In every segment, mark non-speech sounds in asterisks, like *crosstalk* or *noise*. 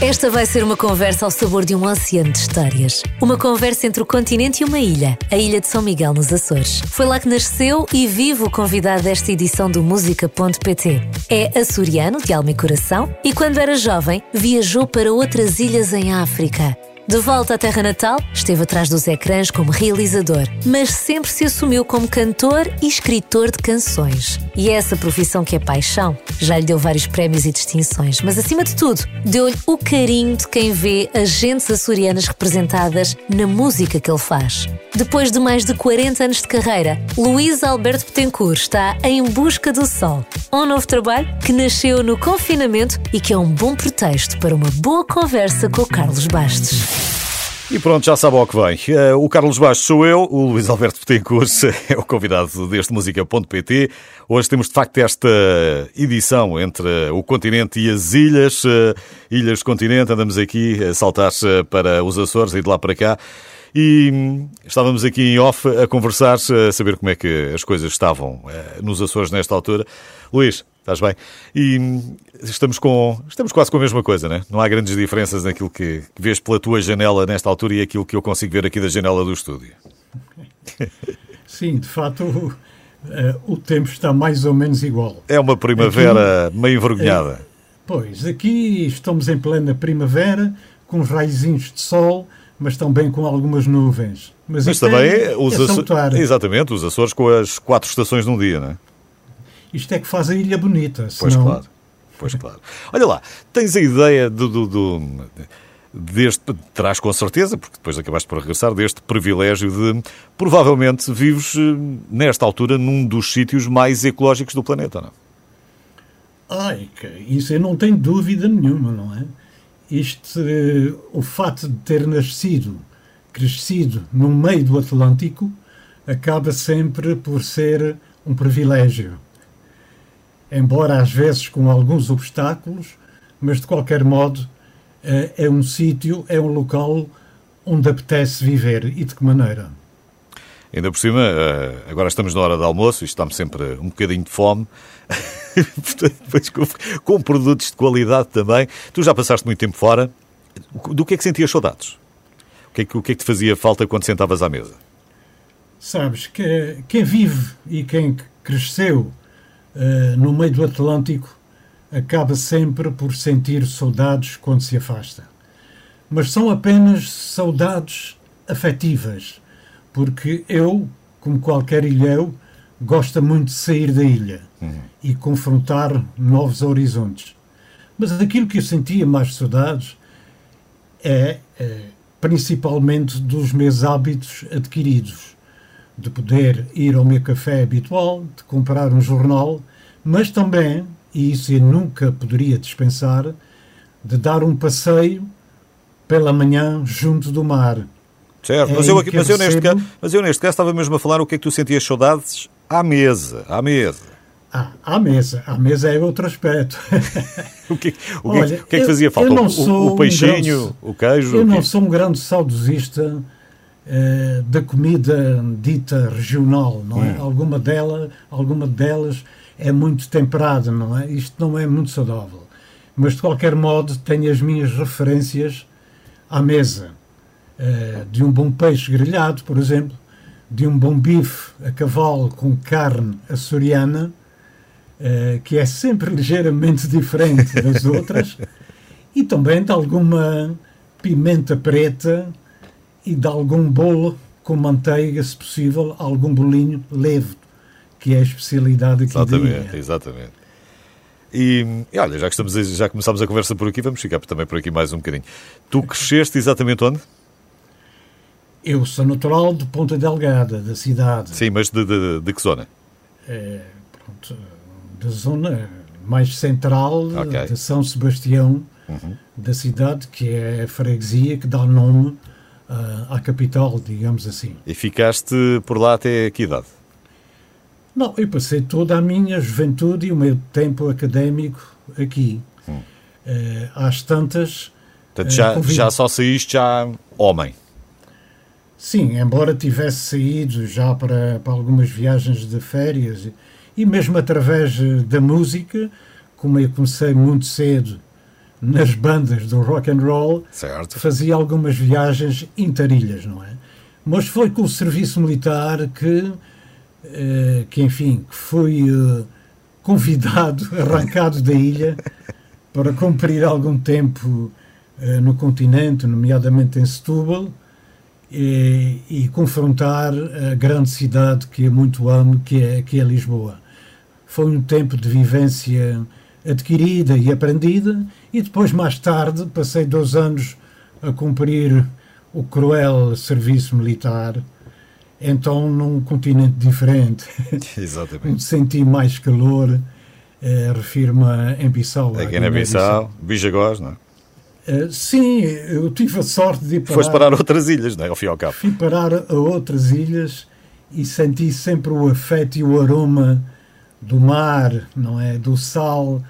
Esta vai ser uma conversa ao sabor de um oceano de histórias. Uma conversa entre o continente e uma ilha, a ilha de São Miguel nos Açores. Foi lá que nasceu e vive o convidado desta edição do Música.pt. É açoriano, de alma e coração, e quando era jovem, viajou para outras ilhas em África. De volta à terra natal, esteve atrás dos ecrãs como realizador, mas sempre se assumiu como cantor e escritor de canções. E é essa profissão que é paixão. Já lhe deu vários prémios e distinções, mas acima de tudo, deu-lhe o carinho de quem vê as gentes açorianas representadas na música que ele faz. Depois de mais de 40 anos de carreira, Luís Alberto Betancourt está em busca do sol. Um novo trabalho que nasceu no confinamento e que é um bom pretexto para uma boa conversa com o Carlos Bastos. E pronto, já sabe ao que vem. Eh, o Carlos Baixo sou eu, o Luís Alberto Betancourt *laughs* é o convidado deste Música.pt. Hoje temos de facto esta edição entre o continente e as ilhas. Eh, ilhas do continente, andamos aqui a saltar para os Açores e de lá para cá. E hum, estávamos aqui em off a conversar, a saber como é que as coisas estavam eh, nos Açores nesta altura. Luís, Estás bem? E hum, estamos, com, estamos quase com a mesma coisa, né? Não há grandes diferenças naquilo que, que vês pela tua janela nesta altura e aquilo que eu consigo ver aqui da janela do estúdio. *laughs* Sim, de facto, o, uh, o tempo está mais ou menos igual. É uma primavera aqui, meio envergonhada. É, pois, aqui estamos em plena primavera, com raizinhos de sol, mas também com algumas nuvens. Mas, mas também é, os é Açores, exatamente, os Açores com as quatro estações num dia, não é? Isto é que faz a ilha bonita. Senão... Pois claro. Pois claro. Olha lá, tens a ideia do, do, do deste, terás com certeza, porque depois acabaste por regressar, deste privilégio de, provavelmente, vives eh, nesta altura num dos sítios mais ecológicos do planeta, não Ai, isso eu não tenho dúvida nenhuma, não é? Isto, eh, o fato de ter nascido, crescido no meio do Atlântico, acaba sempre por ser um privilégio embora às vezes com alguns obstáculos, mas de qualquer modo eh, é um sítio, é um local onde apetece viver e de que maneira. Ainda por cima, eh, agora estamos na hora de almoço e estamos sempre um bocadinho de fome, *laughs* depois com, com produtos de qualidade também. Tu já passaste muito tempo fora, do que é que sentias saudades? O que é que, o que, é que te fazia falta quando sentavas à mesa? Sabes que quem vive e quem cresceu uh, no meio do Atlântico, acaba sempre por sentir saudades quando se afasta. Mas são apenas saudades afetivas, porque eu, como qualquer ilhéu, gosta muito de sair da ilha uhum. e confrontar novos horizontes. Mas aquilo que eu sentia mais saudades é, é principalmente dos meus hábitos adquiridos de poder ir ao meu café habitual, de comprar um jornal, mas também, e isso eu nunca poderia dispensar, de dar um passeio pela manhã junto do mar. Certo, é mas, eu, aqui, mas, eu neste caso, mas eu neste caso estava mesmo a falar o que é que tu sentias saudades à mesa, à mesa. Ah, à mesa. À mesa é outro aspecto. *laughs* o, que, o, que, Olha, o que é que fazia falta? O, o, peixinho, um grande, o queijo? Eu não sou um grande saudosista eh, da comida dita regional, não é? Hum. Alguma, dela, alguma delas é muito temperada, não é? Isto não é muito saudável. Mas, de qualquer modo, tenho as minhas referências à mesa. Uh, de um bom peixe grelhado, por exemplo, de um bom bife a cavalo com carne açoriana, uh, que é sempre *laughs* ligeiramente diferente das outras, e também de alguma pimenta preta e de algum bolo com manteiga, se possível, algum bolinho leve, que é a especialidade aqui Exatamente, exatamente. E, e, olha, já que estamos já começámos a conversa por aqui, vamos ficar também por aqui mais um bocadinho. Tu cresceste exatamente onde? Eu sou natural de Ponta Delgada, da cidade. Sim, mas de, de, de que zona? É, pronto, da zona mais central okay. de São Sebastião, uhum. da cidade, que é a freguesia que dá nome uh, à capital, digamos assim. E ficaste por lá até que idade? Não, eu passei toda a minha juventude e o meu tempo académico aqui. Hum. Uh, às tantas. Portanto, já, uh, já só saíste já homem? Sim, embora tivesse saído já para, para algumas viagens de férias e mesmo através da música, como eu comecei muito cedo nas bandas do rock and roll, certo. fazia algumas viagens interilhas, não é? Mas foi com o serviço militar que, eh, que enfim, que fui eh, convidado, *laughs* arrancado da ilha para cumprir algum tempo eh, no continente, nomeadamente em Setúbal, e, e, confrontar a grande cidade que eu muito amo, que é, que é Lisboa. Foi um tempo de vivência adquirida e aprendida, e depois, mais tarde, passei dois anos a cumprir o cruel serviço militar, então num continente diferente. *laughs* Exatamente. Senti mais calor, eh, refiro-me em Bissau. Aqui na Bissau, Bijagós, não é? Uh, sim, eu tive a sorte de ir parar... Foste parar a outras ilhas, não é? Ao fim e ao cabo. Fui parar a outras ilhas e senti sempre o afeto e o aroma do mar, não é? Do sal.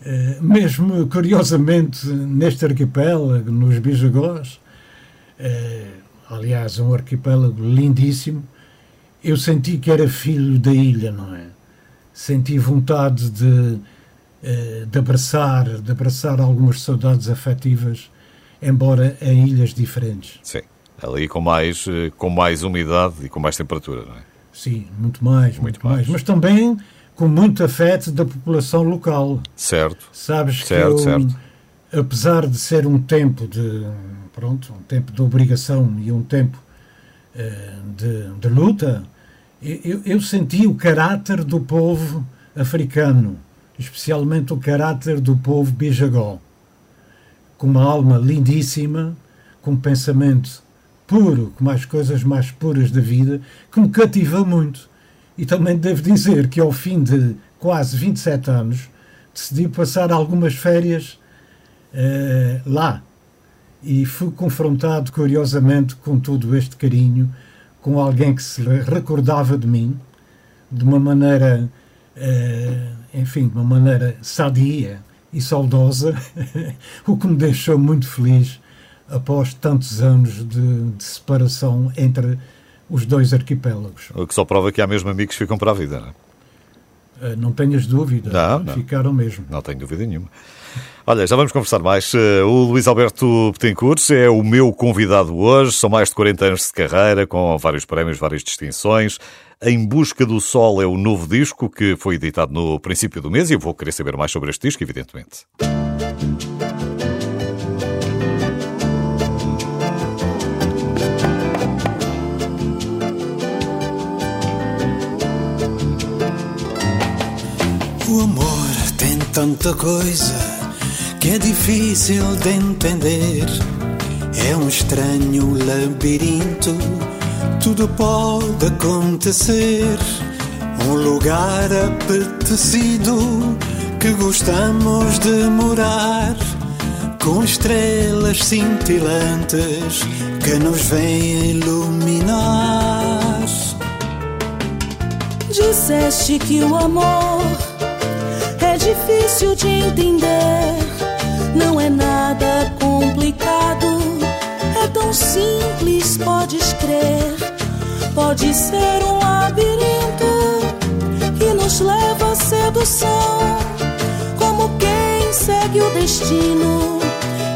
Uh, mesmo, curiosamente, neste arquipélago, nos Bijagós, uh, aliás, um arquipélago lindíssimo, eu senti que era filho da ilha, não é? Senti vontade de eh, de abraçar, de abraçar algumas saudades afetivas, embora em ilhas diferentes. Sim, ali com mais, eh, com mais umidade e com mais temperatura, não é? Sim, muito mais, muito, muito mais. mais. Mas também com muito afeto da população local. Certo. Sabes certo, que eu, certo. apesar de ser um tempo de pronto, um tempo de obrigação e um tempo uh, de, de, luta, eu, eu senti o caráter do povo africano especialmente o caráter do povo bijagó, com uma alma lindíssima, com um pensamento puro, com as coisas mais puras da vida, que me cativou muito. E também devo dizer que ao fim de quase 27 anos decidi passar algumas férias uh, lá. E fui confrontado curiosamente com todo este carinho, com alguém que se recordava de mim de uma maneira uh, enfim, de uma maneira sadia e saudosa, *laughs* o que me deixou muito feliz após tantos anos de, de, separação entre os dois arquipélagos. O que só prova que há mesmo amigos que ficam para a vida, não é? Eh, não tenhas dúvida, não, não. ficaram mesmo. Não tenho dúvida nenhuma. Olha, já vamos conversar mais. Eh, o Luís Alberto Betancourt é o meu convidado hoje. São mais de 40 anos de carreira, com vários prémios, várias distinções. Em Busca do Sol é o novo disco que foi editado no princípio do mês e eu vou querer saber mais sobre este disco, evidentemente. O tanta coisa que é difícil de entender. É um estranho labirinto tudo pode acontecer. Um lugar apetecido que gostamos de morar, com estrelas cintilantes que nos vêm iluminar. Disseste que o amor difícil de entender, não é nada complicado, é tão simples, podes crer. Pode ser um labirinto que nos leva à sedução, como quem segue o destino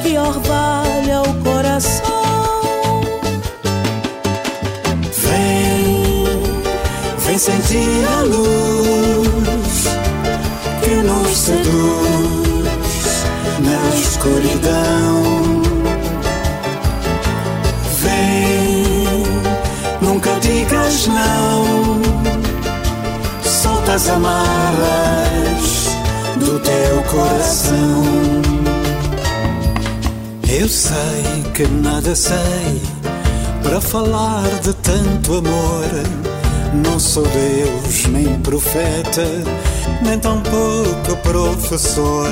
que orvalha o coração. Vem, vem sentir a luz seduz na escuridão digas não, solta as amarras do teu coração. Eu sei que nada sei para falar de tanto amor. Não sou Deus, nem profeta, nem tampouco professor.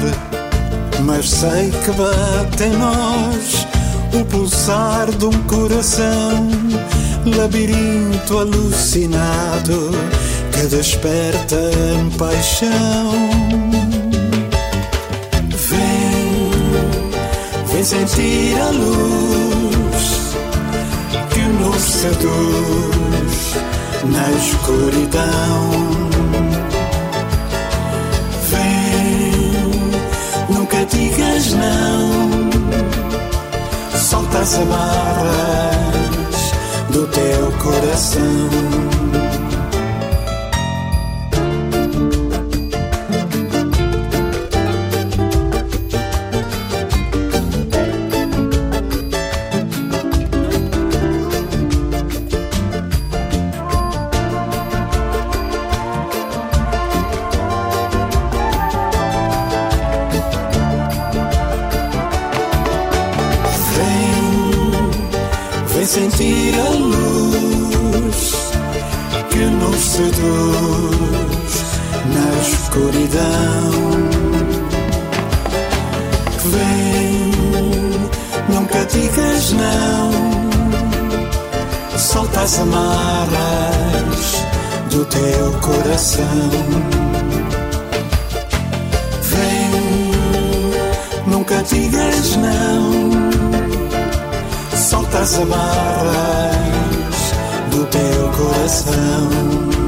Mas sei que bate em nós o pulsar de um coração labirinto alucinado que desperta em paixão. Vem, vem sentir a luz que nos seduz na escuridão. Digas não. Solta as amarras do teu coração. Teu coração. Vem, nunca digas não solta as amarras do teu coração.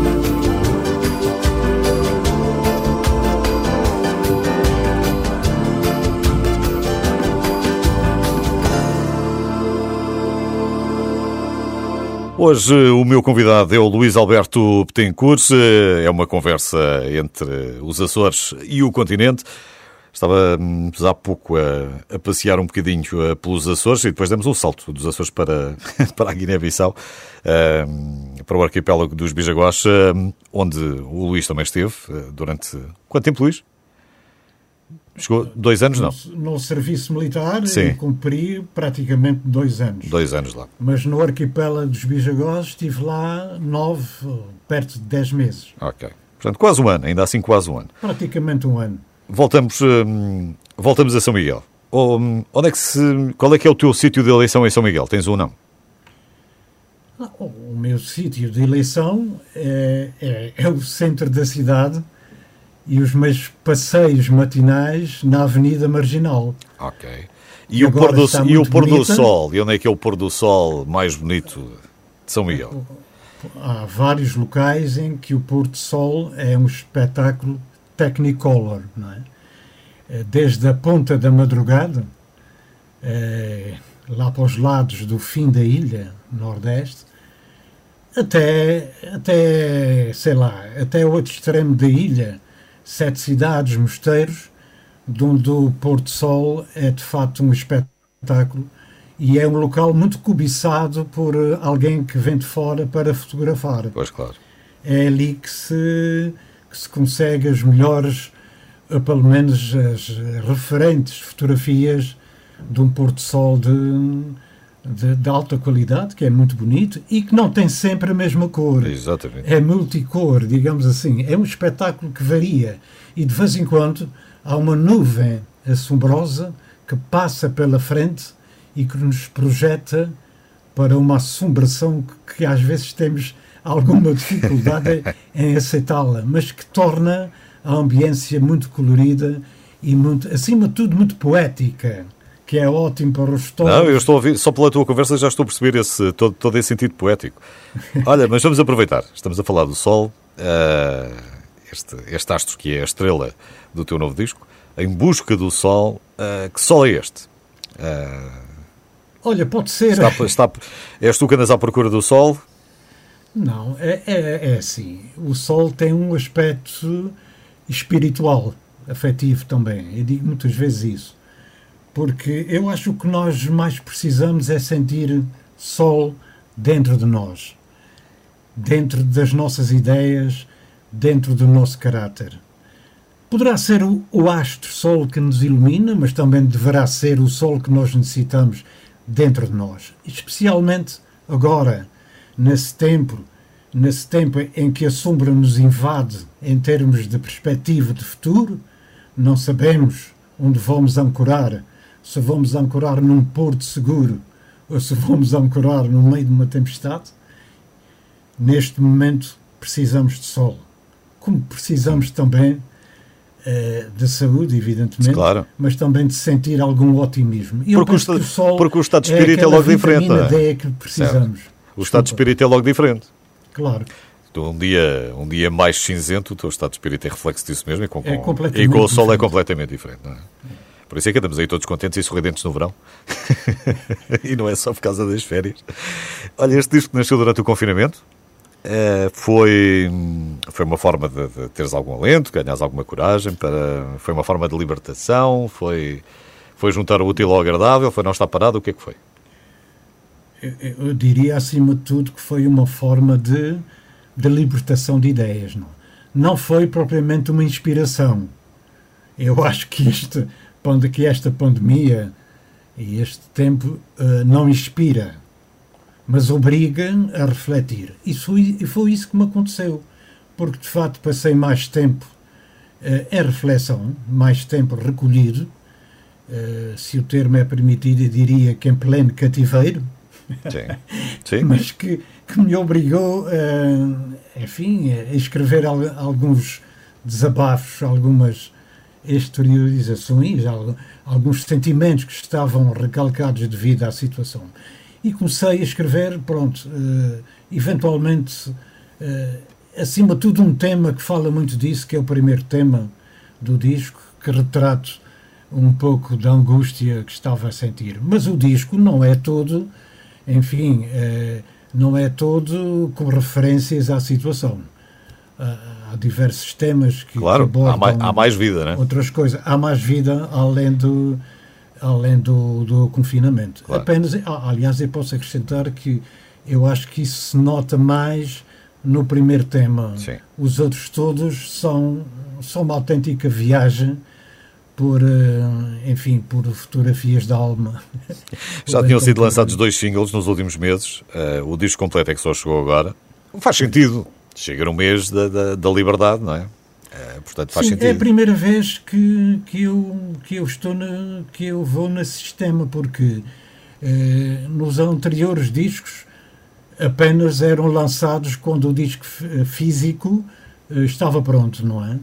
Hoje o meu convidado é o Luís Alberto Betancourt. É uma conversa entre os Açores e o continente. Estava hum, há pouco a, a, passear um bocadinho uh, pelos Açores e depois demos um salto dos Açores para, *laughs* para a Guiné-Bissau, uh, para o arquipélago dos Bijagós, uh, onde o Luís também esteve uh, durante. Quanto tempo, Luís? Chegou dois anos, não? No, serviço militar, Sim. cumpri praticamente dois anos. Dois anos lá. Mas no arquipélago dos Bijagós estive lá nove, perto de dez meses. Ok. Portanto, quase um ano, ainda assim quase um ano. Praticamente um ano voltamos, hum, voltamos a São Miguel. Hum, onde é que se, qual é que é o teu sítio de eleição em São Miguel? Tens ou não? O meu sítio de eleição é, é, é, o centro da cidade e os meus passeios matinais na Avenida Marginal. Ok. E, e o, pôr do, e o pôr do sol? E onde é que é o pôr do sol mais bonito de São Miguel? Há vários locais em que o pôr do sol é um espetáculo Technicolor, não é? Eh, desde a ponta da madrugada, eh, lá para os lados do fim da ilha, nordeste, até, até, sei lá, até o outro extremo da ilha, sete cidades, mosteiros, onde o Porto Sol é de facto um espetáculo e é um local muito cobiçado por eh, alguém que vem de fora para fotografar. Pois claro. É ali que se que se consegue as melhores, eh, pelo menos as referentes fotografias de um pôr do sol de, de, de, alta qualidade, que é muito bonito e que não tem sempre a mesma cor. Exatamente. É multicor, digamos assim. É um espetáculo que varia e de vez em quando há uma nuvem assombrosa que passa pela frente e que nos projeta para uma assombração que, que às vezes temos alguma *laughs* dificuldade em aceitá-la, mas que torna a ambiência muito colorida e, muito, acima de tudo, muito poética que é ótimo para os histórios. Não, eu estou a ouvir, só pela tua conversa já estou a perceber esse, todo, todo esse sentido poético. *laughs* Olha, mas vamos aproveitar. Estamos a falar do Sol, uh, este, este astro que é a estrela do teu novo disco, Em Busca do Sol. Uh, que Sol é este? Uh, Olha, pode ser. Está, está, és tu que andas à procura do Sol? Não, é, é, é assim. O Sol tem um aspecto espiritual, afetivo também. Eu digo muitas vezes isso. Porque eu acho que nós mais precisamos é sentir Sol dentro de nós, dentro das nossas ideias, dentro do nosso caráter. Poderá ser o, o astro Sol que nos ilumina, mas também deverá ser o Sol que nós necessitamos dentro de nós. Especialmente agora nesse tempo, nesse tempo em que a sombra nos invade em termos de perspectiva de futuro, não sabemos onde vamos ancorar, se vamos ancorar num porto seguro ou se vamos ancorar no meio de uma tempestade. Neste momento precisamos de sol, como precisamos também uh, de saúde, evidentemente, claro. mas também de sentir algum otimismo. E porque, o sol porque o estado de espírito é, é logo diferente. É? que precisamos. Certo. O estado de espírito é logo diferente. Claro. Então, um dia, um dia mais cinzento, o teu estado de espírito é reflexo disso mesmo e com, é com, e com o sol é completamente diferente. Não é? Por isso é que andamos aí todos contentes e sorridentes no verão. *laughs* e não é só por causa das férias. Olha, este disco nasceu durante o confinamento. Uh, foi, foi uma forma de, de, teres algum alento, ganhares alguma coragem, para, foi uma forma de libertação, foi, foi juntar o útil ao agradável, foi não estar parado, o que é que foi? Eu, eu diria, acima de tudo, que foi uma forma de, de libertação de ideias. Não, não foi propriamente uma inspiração. Eu acho que este, que esta pandemia e este tempo uh, não inspira, mas obriga a refletir. E foi, foi isso que me aconteceu, porque de facto passei mais tempo uh, em reflexão, mais tempo recolhido, uh, se o termo é permitido, eu diria que em pleno cativeiro, Sim. Sim. *laughs* mas que, que, me obrigou, enfim, a escrever alguns desabafos, algumas exteriorizações, alguns sentimentos que estavam recalcados devido à situação. E comecei a escrever, pronto, uh, eventualmente, uh, acima de tudo, um tema que fala muito disso, que é o primeiro tema do disco, que retrata um pouco da angústia que estava a sentir. Mas o disco não é todo, enfim, uh, não é todo com referências à situação há diversos temas que, claro, que há, mais, há mais vida, né? outras coisas. Há mais vida além do, além do, do confinamento. Claro. Apenas, aliás, eu posso acrescentar que eu acho que isso se nota mais no primeiro tema. Sim. Os outros todos são, são uma autêntica viagem por, eh, enfim, por fotografias da alma. *laughs* Já tinham sido lançados dois singles nos últimos meses. Uh, o disco completo é que só chegou agora. Faz sentido. Chega no mês da, da, da liberdade, não é? é? portanto, faz Sim, sentido. É a primeira vez que, que, eu, que eu estou na, que eu vou nesse sistema, porque eh, nos anteriores discos apenas eram lançados quando o disco físico eh, estava pronto, não é?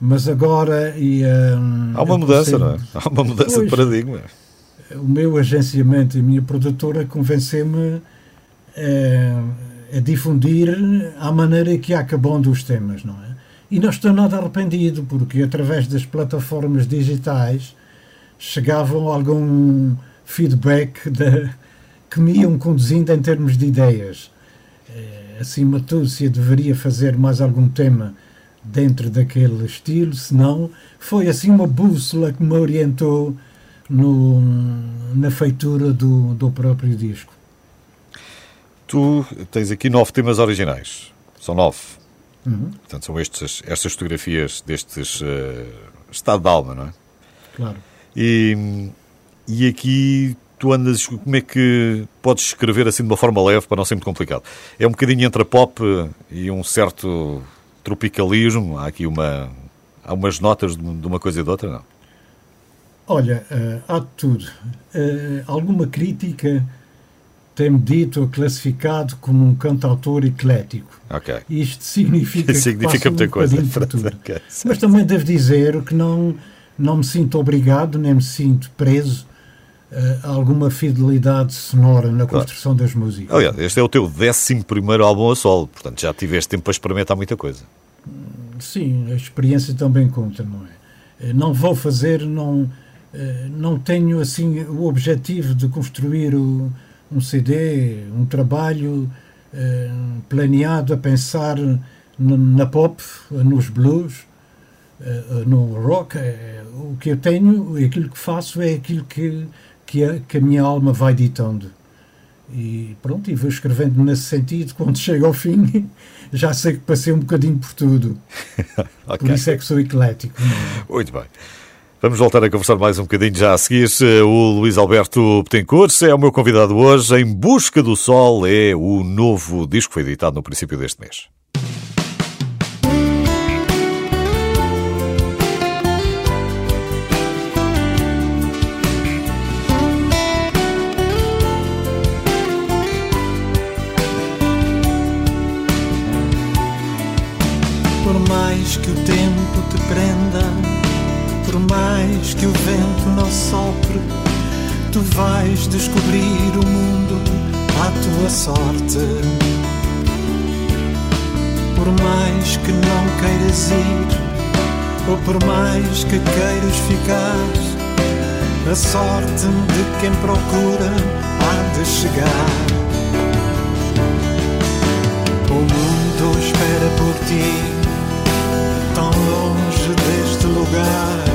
Mas agora e um, há uma mudança, não é? Há uma mudança pois, de paradigma. O meu agenciamento e a minha produtora convenceu-me eh, a difundir à maneira que acabando os temas, não é? E não estou nada arrependido, porque através das plataformas digitais chegavam algum feedback de, que me iam conduzindo em termos de ideias. É, acima de tudo, se eu deveria fazer mais algum tema dentro daquele estilo, se não, foi assim uma bússola que me orientou no, na feitura do, do próprio disco. Tu tens aqui nove temas originais. São nove. Uhum. Portanto, são estes, estas fotografias destes uh, estado de alma, não é? Claro. E, e aqui tu andas, como é que podes escrever assim de uma forma leve para não ser muito complicado? É um bocadinho entre a pop e um certo tropicalismo? Há aqui uma, há umas notas de uma coisa e de outra, não? Olha, uh, há de tudo. Uh, alguma crítica tem-me dito classificado como um cantautor eclético. Okay. Isto significa, *laughs* significa muita um coisa. Okay. Mas também devo dizer que não, não me sinto obrigado, nem me sinto preso uh, a alguma fidelidade sonora na claro. construção das músicas. Aliás, este é o teu 11 álbum a solo, portanto já tiveste tempo para experimentar muita coisa. Sim, a experiência também conta, não é? Eh, não vou fazer, não, eh, não tenho assim o objetivo de construir o um CD, um trabalho eh, planeado a pensar na pop, nos blues, eh, no rock. Eh, o que eu tenho, aquilo que faço é aquilo que, que, a, que a minha alma vai ditando. E pronto, e vou escrevendo nesse sentido. *laughs* Quando chego ao fim, já sei que passei um bocadinho por tudo. *laughs* okay. Por isso é que sou eclético. É? Muito bem. Vamos voltar a conversar mais um bocadinho já a seguir. O Luís Alberto Betancourt é o meu convidado hoje. Em Busca do Sol é o novo disco que foi editado no princípio deste mês. Por mais que o tempo te prenda que o vento não sopre, tu vais descobrir o mundo à tua sorte. Por mais que não queiras ir, ou por mais que queiras ficar, a sorte de quem procura há de chegar. O mundo espera por ti, tão longe deste lugar.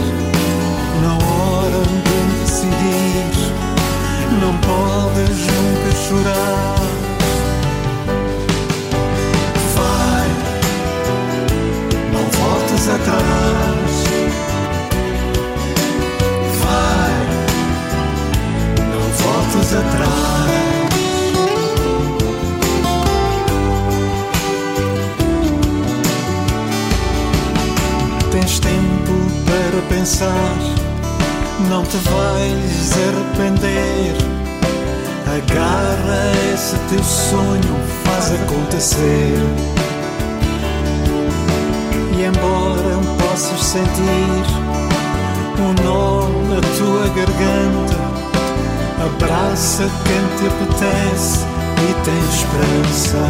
Abraça quem te apetece e tem esperança.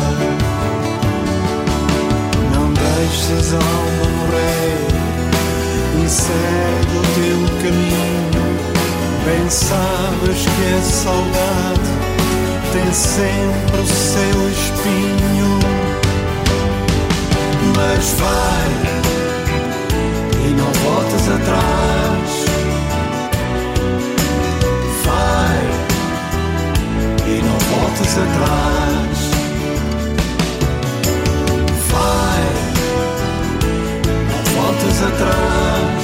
Não deixes a alma morrer e segue o teu caminho. Bem sabes que a saudade tem sempre o seu espinho. Mas vai e não voltes atrás. Não voltes atrás. Vai, não voltes atrás.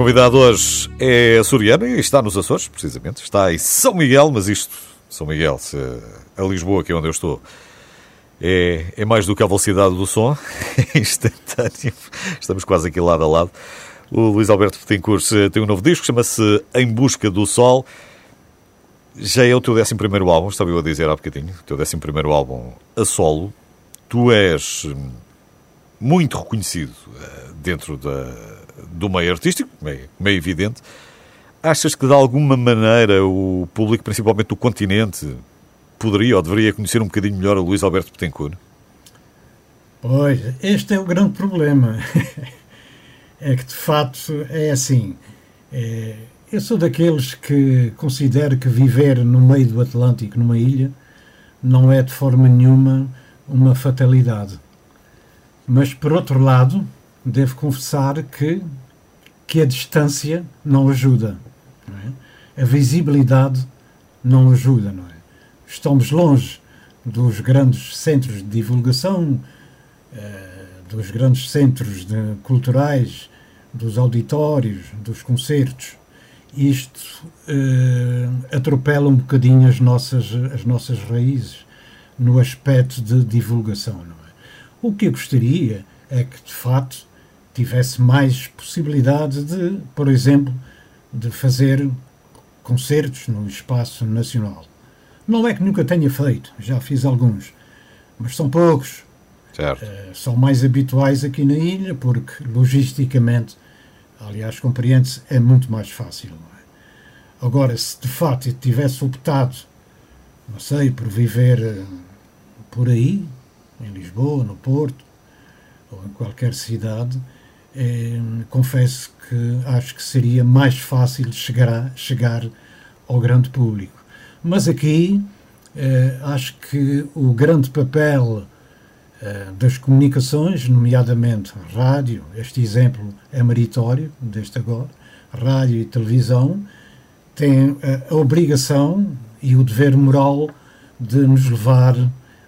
Convidado hoje é açoriano e está nos Açores, precisamente. Está em São Miguel, mas isto, São Miguel, se a Lisboa, que é onde eu estou, é, é mais do que a velocidade do som, é *laughs* instantâneo. Estamos quase aqui lado a lado. O Luís Alberto Petincourt tem um novo disco, chama-se Em Busca do Sol. Já é o teu 11 álbum, estava eu a dizer há bocadinho, o teu 11 álbum a solo. Tu és hum, muito reconhecido eh, dentro da, do meio artístico, meio, meio evidente. Achas que de alguma maneira o público, principalmente do continente, poderia ou deveria conhecer um bocadinho melhor o Luís Alberto Betancourt? Pois, este é o grande problema. *laughs* é que de facto é assim. É, eu sou daqueles que considero que viver no meio do Atlântico, numa ilha, não é de forma nenhuma uma fatalidade. Mas por outro lado, devo confessar que, que a distância não ajuda. Não é? A visibilidade não ajuda. Não é? Estamos longe dos grandes centros de divulgação, eh, dos grandes centros de, culturais, dos auditórios, dos concertos. Isto eh, atropela um bocadinho as nossas, as nossas raízes no aspecto de divulgação. Não é? O que eu gostaria é que, de fato, tivesse mais possibilidade de, por exemplo, de fazer concertos no espaço nacional. Não é que nunca tenha feito, já fiz alguns, mas são poucos. Uh, são mais habituais aqui na ilha, porque logisticamente, aliás, compreende-se, é muito mais fácil. É? Agora, se de facto eu tivesse optado, não sei, por viver uh, por aí, em Lisboa, no Porto, ou em qualquer cidade, eh, confesso que acho que seria mais fácil chegar, chegar ao grande público. Mas aqui eh, acho que o grande papel eh, das comunicações, nomeadamente rádio, este exemplo é meritório, deste agora, rádio e televisão, tem a obrigação e o dever moral de nos levar,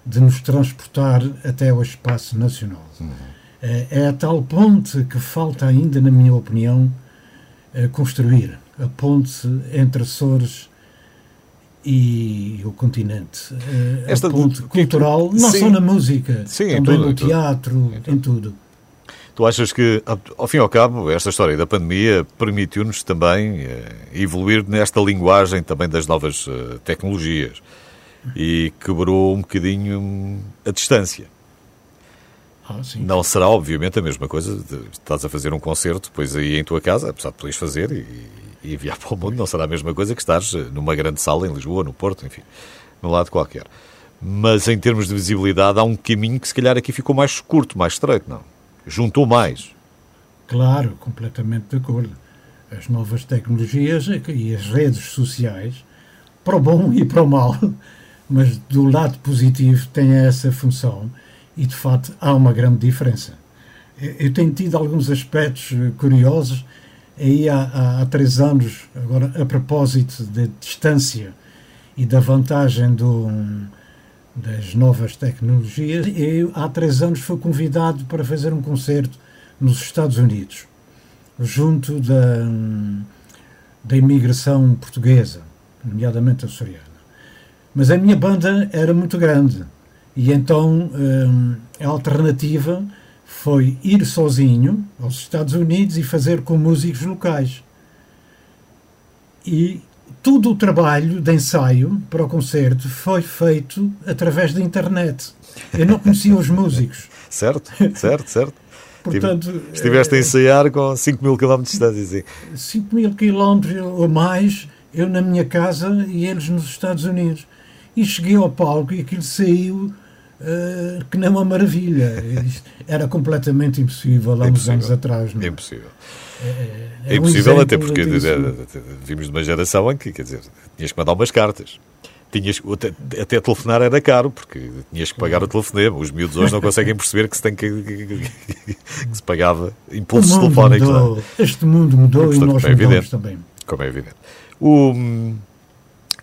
de nos transportar até ao espaço nacional. Uhum. É a tal ponte que falta ainda, na minha opinião, construir. A ponte entre Açores e o continente. Esta a ponte cultural, não sim, só na música, sim, também tudo, no teatro, em tudo. em tudo. Tu achas que, ao fim e ao cabo, esta história da pandemia permitiu-nos também evoluir nesta linguagem também das novas tecnologias? e quebrou um bocadinho a distância. Ah. Não será, obviamente, a mesma coisa. De, estás a fazer um concerto, depois aí em tua casa, apesar de poderes fazer e, e enviar *laughs* para o mundo, não será a mesma coisa que estares numa grande sala em Lisboa, no Porto, enfim, no lado qualquer. Mas em termos de visibilidade, há um caminho que se calhar aqui ficou mais curto, mais estreito, não? Juntou mais. Claro, completamente de acordo. As novas tecnologias e as redes sociais, para o bom e para o mal, *laughs* mas do lado positivo, têm essa função e de facto há uma grande diferença. Eu tenho tido alguns aspectos eh, curiosos aí há, há, há três anos, agora a propósito da distância e da vantagem do, das novas tecnologias, eu há três anos fui convidado para fazer um concerto nos Estados Unidos, junto da, da imigração portuguesa, nomeadamente açoriana. Mas a minha banda era muito grande e então hum, a alternativa foi ir sozinho aos Estados Unidos e fazer com músicos locais. E todo o trabalho de ensaio para o concerto foi feito através da internet. Eu não conhecia os músicos. *laughs* certo, certo, certo. Portanto, Estiveste a ensaiar com 5 mil km de distância. 5 mil quilómetros ou mais, eu na minha casa e eles nos Estados Unidos. E cheguei ao palco e aquilo saiu uh, que nem uma maravilha. Era completamente impossível há uns anos atrás. Não? É impossível. É, é, é impossível um até porque vimos de uma geração em que, quer dizer, tinhas que mandar umas cartas. Tinhas, até, até telefonar era caro, porque tinhas que pagar o telefonema. Os miúdos hoje não *laughs* conseguem perceber que se, tem que, que, que, que se pagava impulsos telefónicos. Mudou. Este mundo mudou e, portanto, nós é mudamos evidente, também. Como é evidente. O,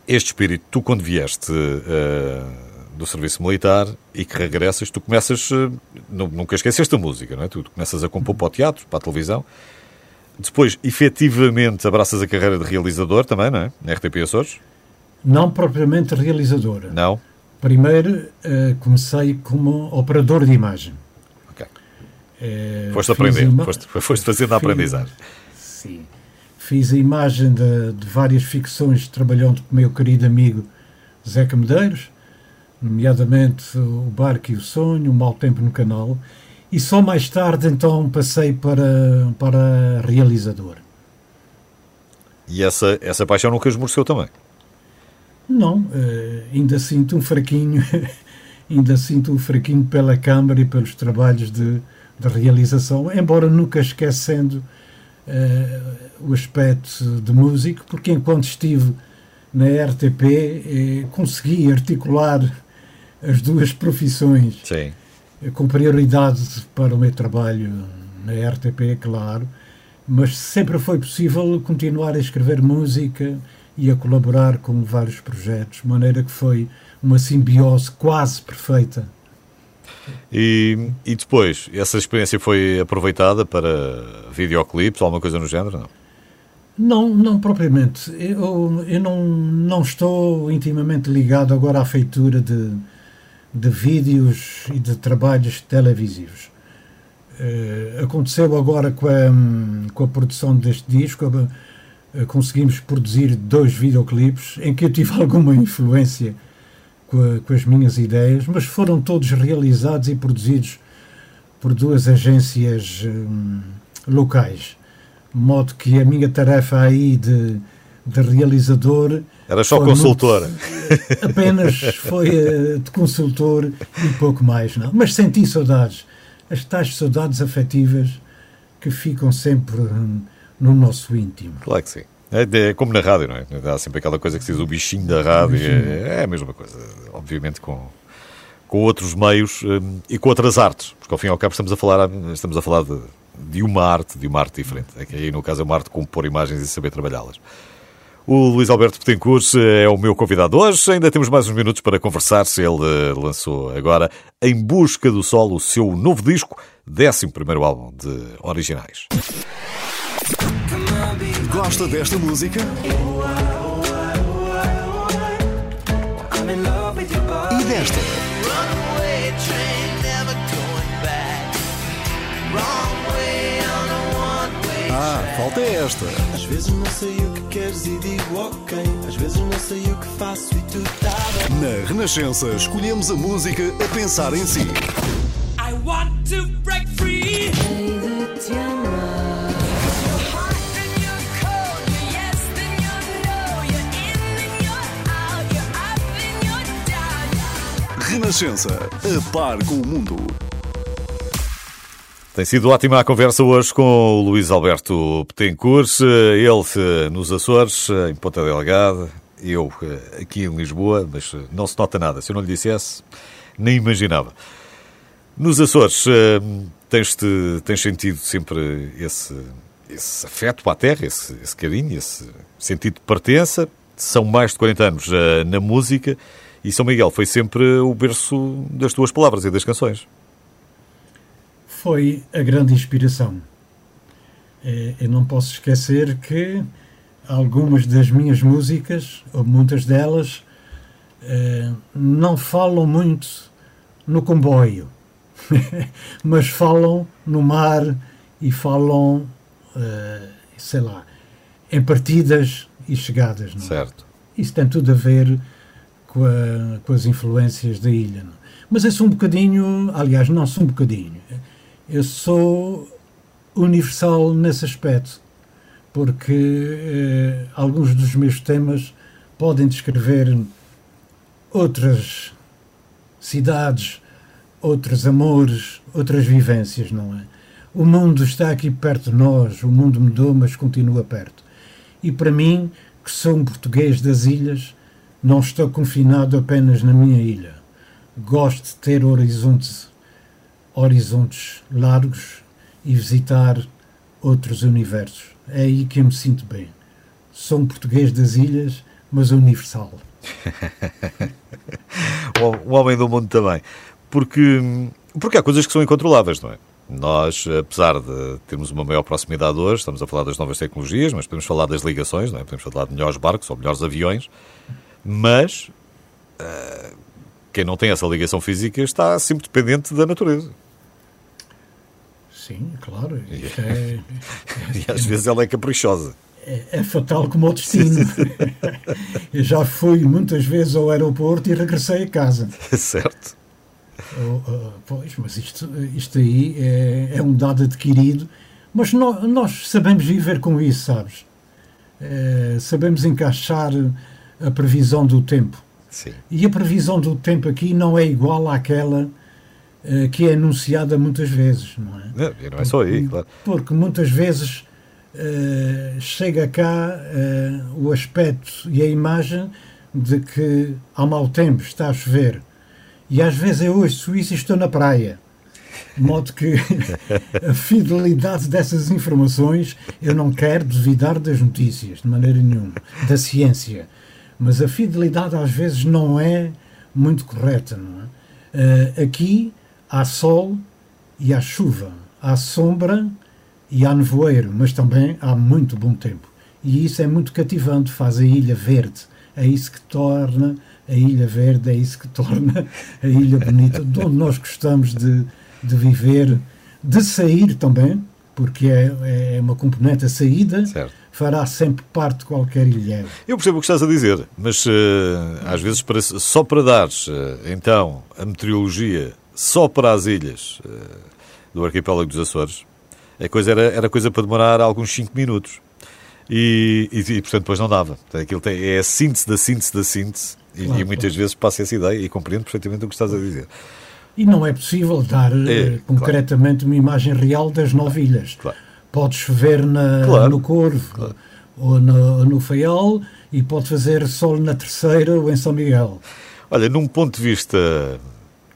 este espírito, tu quando vieste uh, do serviço militar e que regressas, tu começas, uh, nunca esqueceste a música, não é? Tu, tu começas a compor para o teatro, para a televisão. Depois, efetivamente, abraças a carreira de realizador também, não é? Na RTP Açores. Não propriamente realizador. Não? Primeiro uh, comecei como operador de imagem. Ok. Uh, foste aprender, ima... foste, foste fazendo a aprendizagem. Sim. Fiz a imagem de, de várias ficções trabalhando com o meu querido amigo Zeca Medeiros, nomeadamente O Barco e o Sonho, O Mau Tempo no Canal, e só mais tarde então passei para, para realizador. E essa, essa paixão nunca esmoreceu também? Não, uh, ainda sinto um fraquinho, *laughs* ainda sinto um fraquinho pela Câmara e pelos trabalhos de, de realização, embora nunca esquecendo uh, o aspecto de músico, porque enquanto estive na RTP eh, consegui articular as duas profissões Sim. com prioridade para o meu trabalho na RTP, claro, mas sempre foi possível continuar a escrever música e a colaborar com vários projetos, de maneira que foi uma simbiose quase perfeita. E, e depois, essa experiência foi aproveitada para videoclipes ou alguma coisa no género? Não, não, não propriamente. Eu, eu não, não estou intimamente ligado agora à feitura de, de vídeos e de trabalhos televisivos. Uh, aconteceu agora com a, com a produção deste disco, eh, conseguimos produzir dois videoclipes em que eu tive *laughs* alguma influência com, a, com, as minhas ideias, mas foram todos realizados e produzidos por duas agências hum, locais. De modo que a minha tarefa aí de, de realizador. Era só consultor. Muito, *laughs* apenas foi uh, de consultor e pouco mais, não. Mas senti saudades. As tais saudades afetivas que ficam sempre. Hum, no nosso íntimo. Claro que sim. É, é, como na rádio, não é? Há sempre aquela coisa que se diz o bichinho da rádio. É, é, a mesma coisa, obviamente, com, com outros meios um, e com outras artes. Porque ao fim e ao cabo estamos a falar, estamos a falar de, de uma arte, de uma arte diferente. É que aí, no caso, é uma arte de compor imagens e saber trabalhá-las. O Luís Alberto Petencourt é o meu convidado hoje. Ainda temos mais uns minutos para conversar. Se ele eh, lançou agora Em Busca do Sol, o seu novo disco, 11 primeiro álbum de originais. Gosta desta música? E desta? Falta é esta. Às vezes não sei o que queres e digo ok. Às vezes não sei o que faço e tu tá bem. Na Renascença, escolhemos a música a pensar em si. I want to break free. Renascença, a par com o mundo. Tem sido ótima a conversa hoje com o Luís Alberto Petencourt, ele nos Açores, em Ponta Delgada, eu aqui em Lisboa, mas não se nota nada. Se eu não lhe dissesse, nem imaginava. Nos Açores, tens, -te, tens sentido sempre esse, esse afeto a terra, esse, esse carinho, esse sentido de pertença. São mais de 40 anos na música e São Miguel foi sempre o berço das tuas palavras e das canções. Foi a grande inspiração. É, eu não posso esquecer que algumas das minhas músicas, ou muitas delas, é, não falam muito no comboio, *laughs* mas falam no mar e falam, é, sei lá, em partidas e chegadas. Não? Certo. Isso tem tudo a ver com, a, com as influências da ilha. Não? Mas eu sou um bocadinho, aliás, não sou um bocadinho, eu sou universal nesse aspecto, porque eh, alguns dos meus temas podem descrever outras cidades, outros amores, outras vivências, não é? O mundo está aqui perto de nós, o mundo mudou, mas continua perto. E para mim, que sou um português das ilhas, não estou confinado apenas na minha ilha. Gosto de ter horizontes, horizontes largos e visitar outros universos. É aí que eu me sinto bem. Sou um português das ilhas, mas universal. *laughs* o homem do mundo também. Porque, porque há coisas que são incontroláveis, não é? Nós, apesar de termos uma maior proximidade hoje, estamos a falar das novas tecnologias, mas podemos falar das ligações, não é? podemos falar de melhores barcos ou melhores aviões, mas uh, quem não tem essa ligação física está sempre dependente da natureza. Sim, claro. É, *laughs* e às vezes ela é caprichosa. É, é fatal como o destino. *laughs* Eu já fui muitas vezes ao aeroporto e regressei a casa. *laughs* Certo. Oh, oh, pois, mas isto, isto aí é, é um dado adquirido. Mas no, nós sabemos viver com isso, sabes? É, sabemos encaixar a previsão do tempo. Sim. E a previsão do tempo aqui não é igual àquela que é anunciada muitas vezes, não é? Não, e não é só aí, claro. Porque muitas vezes uh, chega cá uh, o aspecto e a imagem de que há mau tempo, está a chover. E às vezes eu isso e estou na praia. De modo que *laughs* a fidelidade dessas informações eu não quero duvidar das notícias, de maneira nenhuma, da ciência mas a fidelidade às vezes não é muito correta. Não é? Uh, aqui há sol e há chuva, há sombra e há nevoeiro, mas também há muito bom tempo. E isso é muito cativante, faz a ilha verde. É isso que torna a ilha verde, é isso que torna a ilha bonita, de onde nós gostamos de, de viver, de sair também, porque é, é uma componente a saída, certo fará sempre parte de qualquer ilha. Eu percebo o que estás a dizer, mas uh, às vezes para, só para dares uh, então a meteorologia só para as ilhas uh, do arquipélago dos Açores, a coisa era, era coisa para demorar alguns 5 minutos. E, e, e, portanto depois não dava. Aquilo tem, é a síntese da síntese da síntese claro, e, muitas claro. vezes passa essa ideia e compreendo perfeitamente o que estás a dizer. E não é possível dar é, concretamente claro. uma imagem real das nove ilhas. Claro pode chover na, no Corvo ou no, no Faial e pode fazer sol na Terceira ou em São Miguel. Olha, num ponto de vista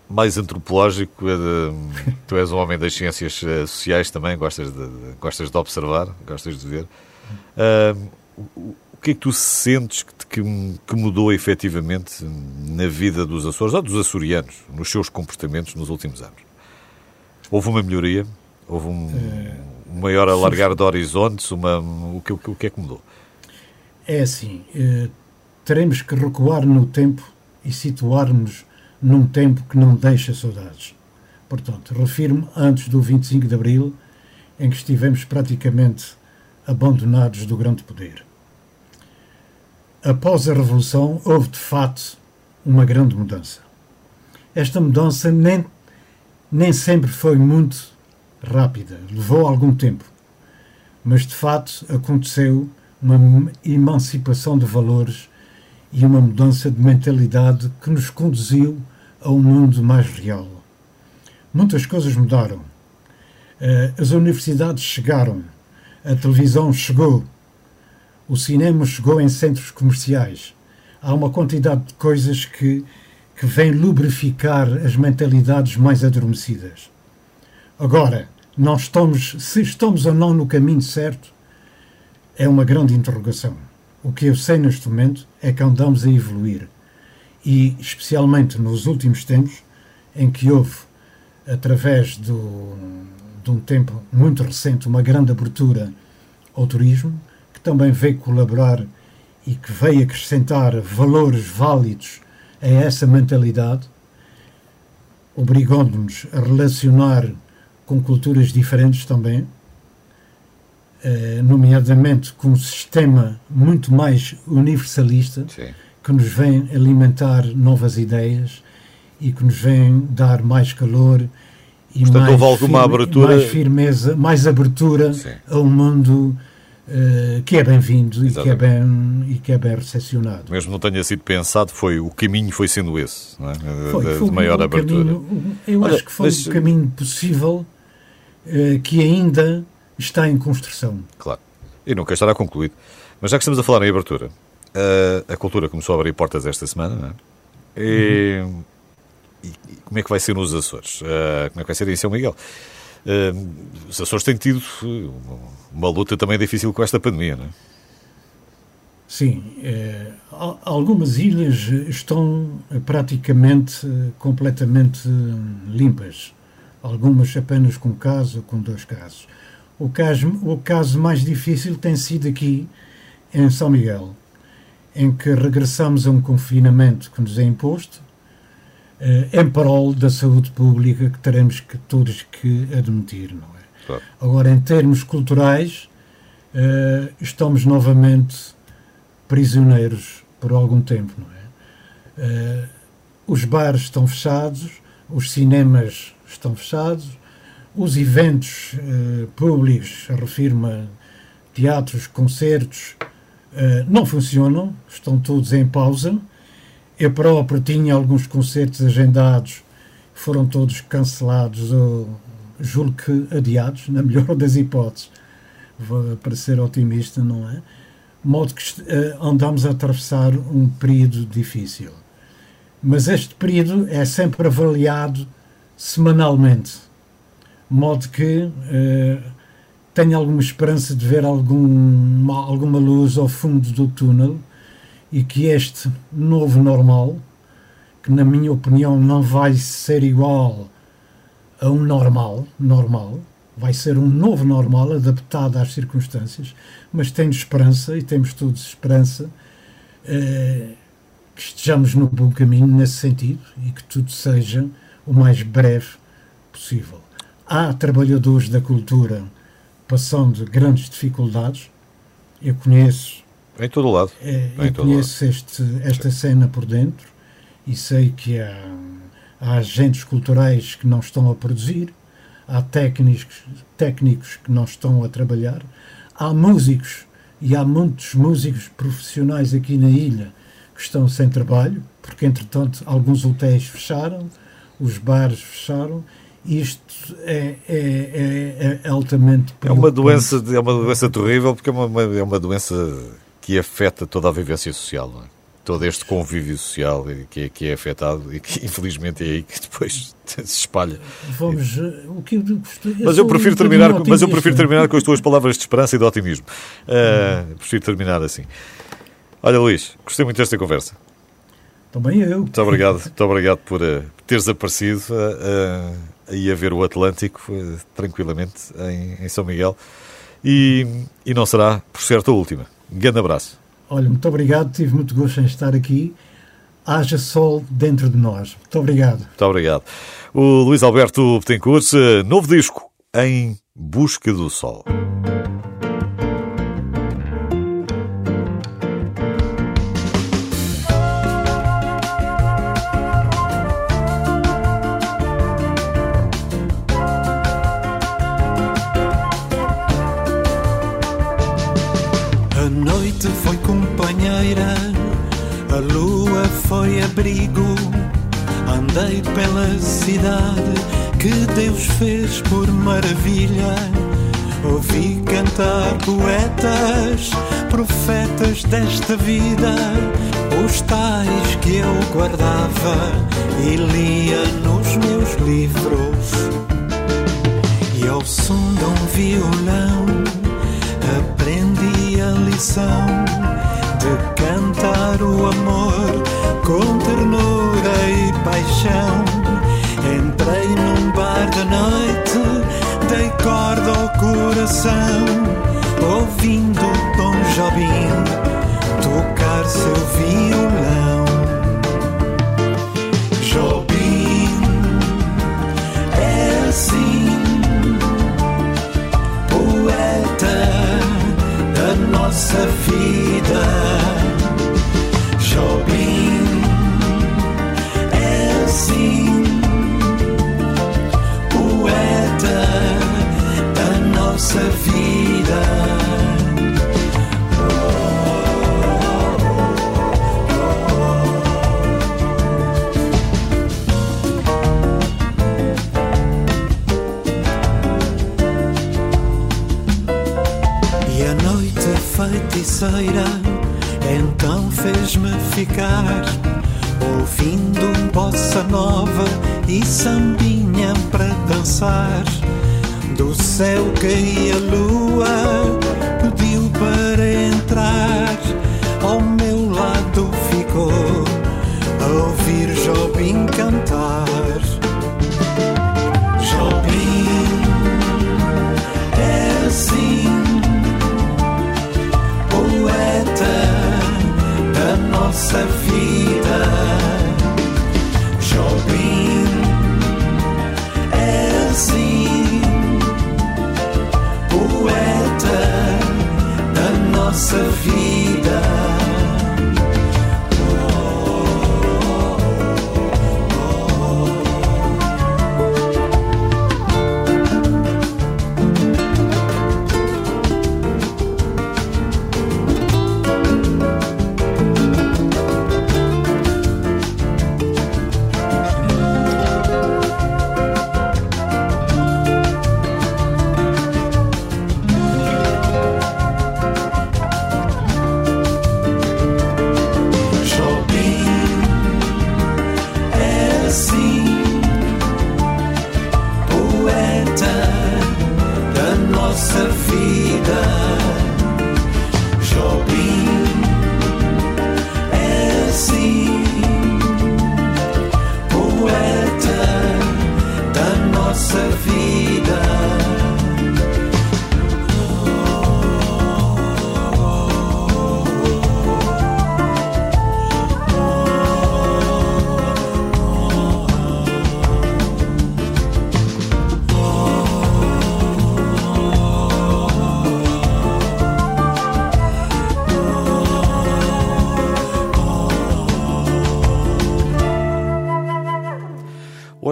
mais antropológico, é tu és um homem das ciências eh, sociais também, gostas de, gostas de observar, gostas de ver. Uh, o que é que tu sentes que, que, mudou efetivamente na vida dos Açores, ou dos açorianos, nos seus comportamentos nos últimos anos? Houve uma melhoria? Houve um, um maior alargar de horizontes? Uma, o, que, o que é que mudou? É assim, eh, teremos que recuar no tempo e situarmos num tempo que não deixa saudades. Portanto, refiro-me antes do 25 de Abril, em que estivemos praticamente abandonados do grande poder. Após a Revolução, houve de fato uma grande mudança. Esta mudança nem, nem sempre foi muito rápida, levou algum tempo, mas de fato aconteceu uma emancipação de valores e uma mudança de mentalidade que nos conduziu a um mundo mais real. Muitas coisas mudaram. Eh, as universidades chegaram, a televisão chegou, o cinema chegou em centros comerciais. Há uma quantidade de coisas que, que vêm lubrificar as mentalidades mais adormecidas. Agora, nós estamos, se estamos ou não no caminho certo, é uma grande interrogação. O que eu sei neste momento é que andamos a evoluir. E, especialmente nos últimos tempos, em que houve, através do, de um tempo muito recente, uma grande abertura ao turismo, que também veio colaborar e que veio acrescentar valores válidos a essa mentalidade, obrigando-nos a relacionar com culturas diferentes também, eh, nomeadamente com um sistema muito mais universalista, Sim. Que nos vem alimentar novas ideias e que nos vem dar mais calor e Portanto, mais, houve alguma abertura- mais firmeza, mais abertura Sim. a um mundo eh, que é bem-vindo e que é bem, e que é bem recepcionado. Mesmo não tenha sido pensado, foi o caminho foi sendo esse, não é? De- Foi, de, foi de maior um abertura. caminho- eu Olha, acho que foi mas- um caminho possível eh, que ainda está em construção. Claro. E nunca estará concluído. Mas já que estamos a falar em abertura, a, cultura começou a abrir portas esta semana, é? E, e- e como é que vai ser nos Açores? Ah, como é que vai ser em São Miguel? Ah, os Açores têm tido uh, uma luta também difícil com esta pandemia, não é? Sim, eh, al- algumas ilhas estão praticamente completamente limpas. Algumas apenas com um caso ou com dois casos. O caso, o caso mais difícil tem sido aqui em São Miguel, em que regressamos a um confinamento que nos é imposto, eh, em prol da saúde pública que teremos que todos que admitir, não é? Claro. Agora, em termos culturais, eh, estamos novamente prisioneiros por algum tempo, não é? Eh, os bares estão fechados, os cinemas estão fechados, os eventos públicos, refiro-me a teatros, concertos, não funcionam, estão todos em pausa. Eu próprio tinha alguns concertos agendados, foram todos cancelados ou julgo que adiados, na melhor *laughs* das hipóteses, Vou- para ser otimista, não é? Modo que eh, andamos a atravessar um período difícil. Mas este período é sempre avaliado semanalmente, modo que eh, tenho alguma esperança de ver algum, alguma luz ao fundo do túnel e que este novo normal, que na minha opinião não vai ser igual a um normal, normal, vai ser um novo normal adaptado às circunstâncias, mas tenho esperança e temos todos esperança eh, que estejamos no bom caminho nesse sentido e que tudo seja o mais breve possível. Há trabalhadores da cultura passando grandes dificuldades. Eu conheço Em todo lado. é, eu todo conheço este, esta cena por dentro e sei que há, há agentes culturais que não estão a produzir, há técnicos, técnicos que não estão a trabalhar, há músicos e há muitos músicos profissionais aqui na ilha que estão sem trabalho, porque entretanto alguns hotéis fecharam, os bares fecharam. Isto é, é, é, é altamente É uma doença, de- é uma doença terrível porque é uma, uma- é uma doença que afeta toda a vivência social, não é? Todo este convívio social que é, que é afetado e que infelizmente é aí que depois *laughs* se espalha. Vamos, eh, o que eu, gosto- Mas eu prefiro terminar, mas eu prefiro terminar com as tuas palavras de esperança e de otimismo. Ah, prefiro terminar assim. Olha, Luís, gostei muito desta conversa. Também eu. Muito obrigado, *laughs* muito obrigado por eh, teres aparecido ah, aí a ver o Atlântico eh, tranquilamente em, em São Miguel. E, e não será, por certo, a última. Grande abraço. Olha, muito obrigado, tive muito gosto em estar aqui. Haja sol dentro de nós. Muito obrigado. Muito obrigado. O Luís Alberto Betancourt, eh, novo disco em Busca do Sol. Foi companheira, a lua foi abrigo. Andei pela cidade que Deus fez por maravilha. Ouvi cantar poetas, profetas desta vida, os tais que eu guardava e lia nos meus livros. E ao som de um violão lição de cantar o amor com ternura e paixão. Entrei num bar da noite, dei corda ao coração, ouvindo Tom Jobim tocar seu violão. Nossa vida. Então fez-me ficar ouvindo bossa nova e sambinha para dançar. Do céu caía a lua, pediu para entrar. Ao meu lado ficou a ouvir Jobim cantar.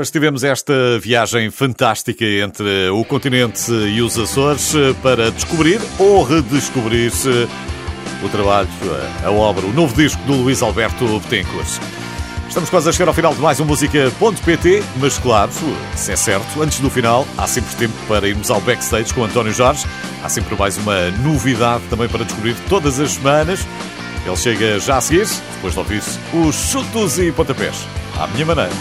Hoje tivemos esta viagem fantástica entre o continente e os Açores para descobrir ou redescobrir o trabalho, a obra, o novo disco do Luís Alberto Betancourt. Estamos quase a chegar ao final de mais um Música.pt, mas claro, se é certo, antes do final há sempre tempo para irmos ao backstage com António Jorge. Há sempre mais uma novidade também para descobrir todas as semanas. Ele chega já a seguir, depois de ouvir os chutos e pontapés, à minha maneira.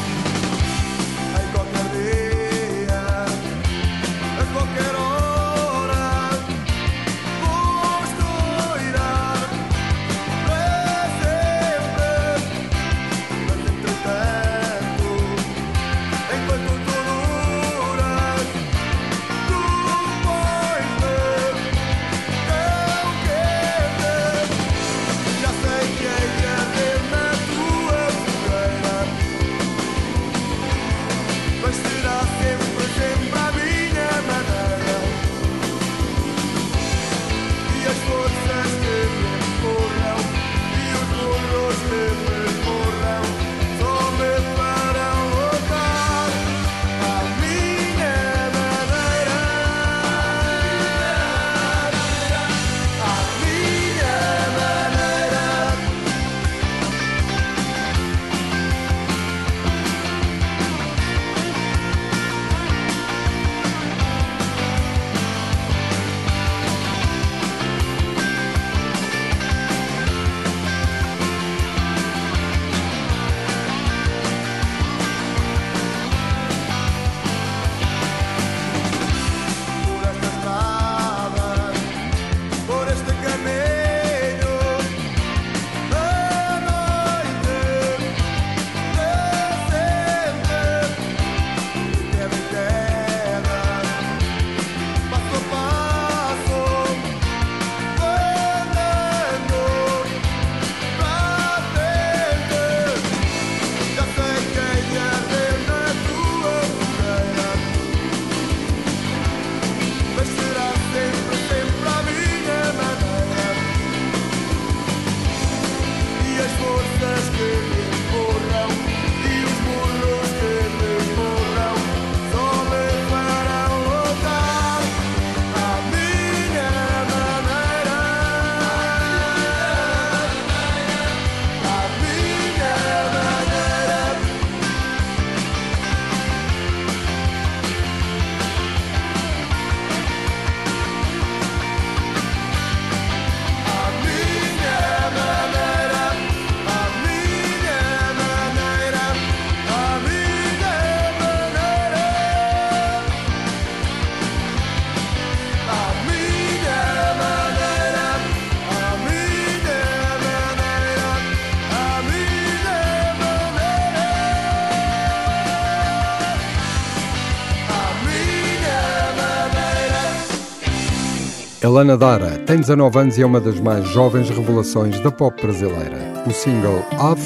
Elana Dara tem 19 anos e é uma das mais jovens revelações da pop brasileira. O single Off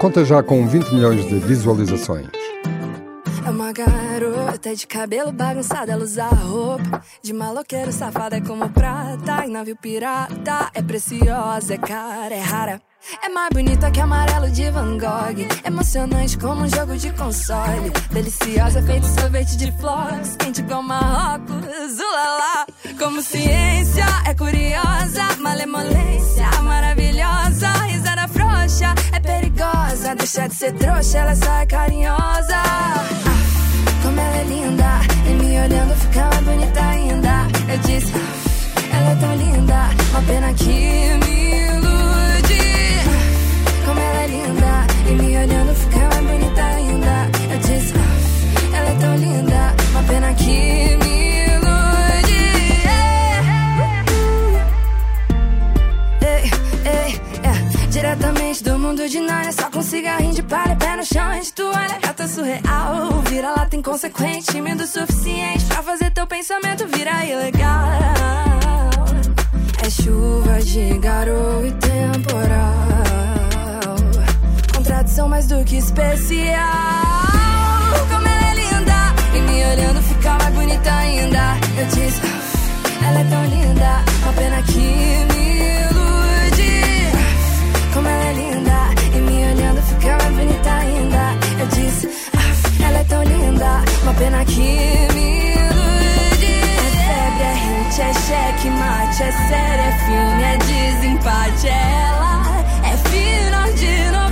conta já com 20 milhões de visualizações. É uma garota de cabelo bagunçado, ela usa roupa de maloqueiro, safada como prata, e navio pirata, é preciosa, é cara, é rara. É mais bonita que amarelo de Van Gogh. Emocionante como um jogo de console. Deliciosa, feito sorvete de flores. Quente igual Marrocos, ulala. Como ciência, é curiosa. Malemolência, maravilhosa. Risada frouxa, é perigosa. Deixa de ser trouxa, ela só é carinhosa. Ah, como ela é linda. E me olhando fica mais bonita ainda. Eu disse, ah, ela é tão linda. Uma pena que me ilude. E me olhando fica mais bonita ainda. Eu disse, ah, ela é tão linda Uma pena que me ilude. Ei, ei, é. Diretamente do mundo de Nárnia Só com cigarrinho de palha, pé no chão Antes tu olha, gata surreal Vira lá, tem consequente Tímido o suficiente. Pra fazer teu pensamento virar ilegal. É chuva de garoto e temporal Contradição mais do que especial. Como ela é linda E me olhando fica mais bonita ainda. Eu disse, "Ah, ela é tão linda Uma pena que me ilude. Como ela é linda E me olhando fica mais bonita ainda. Eu disse, "Ah, ela é tão linda Uma pena que me ilude. É febre, é hit, é cheque, mate É sério, é fim, é desempate. Ela é final de novela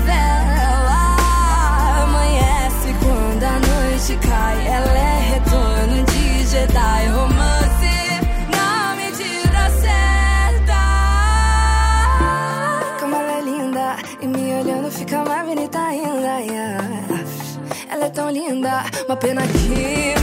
cai. Ela é retorno de Jedi. Romance na medida certa. Como ela é linda E me olhando fica mais bonita ainda yeah. Ela é tão linda Uma pena que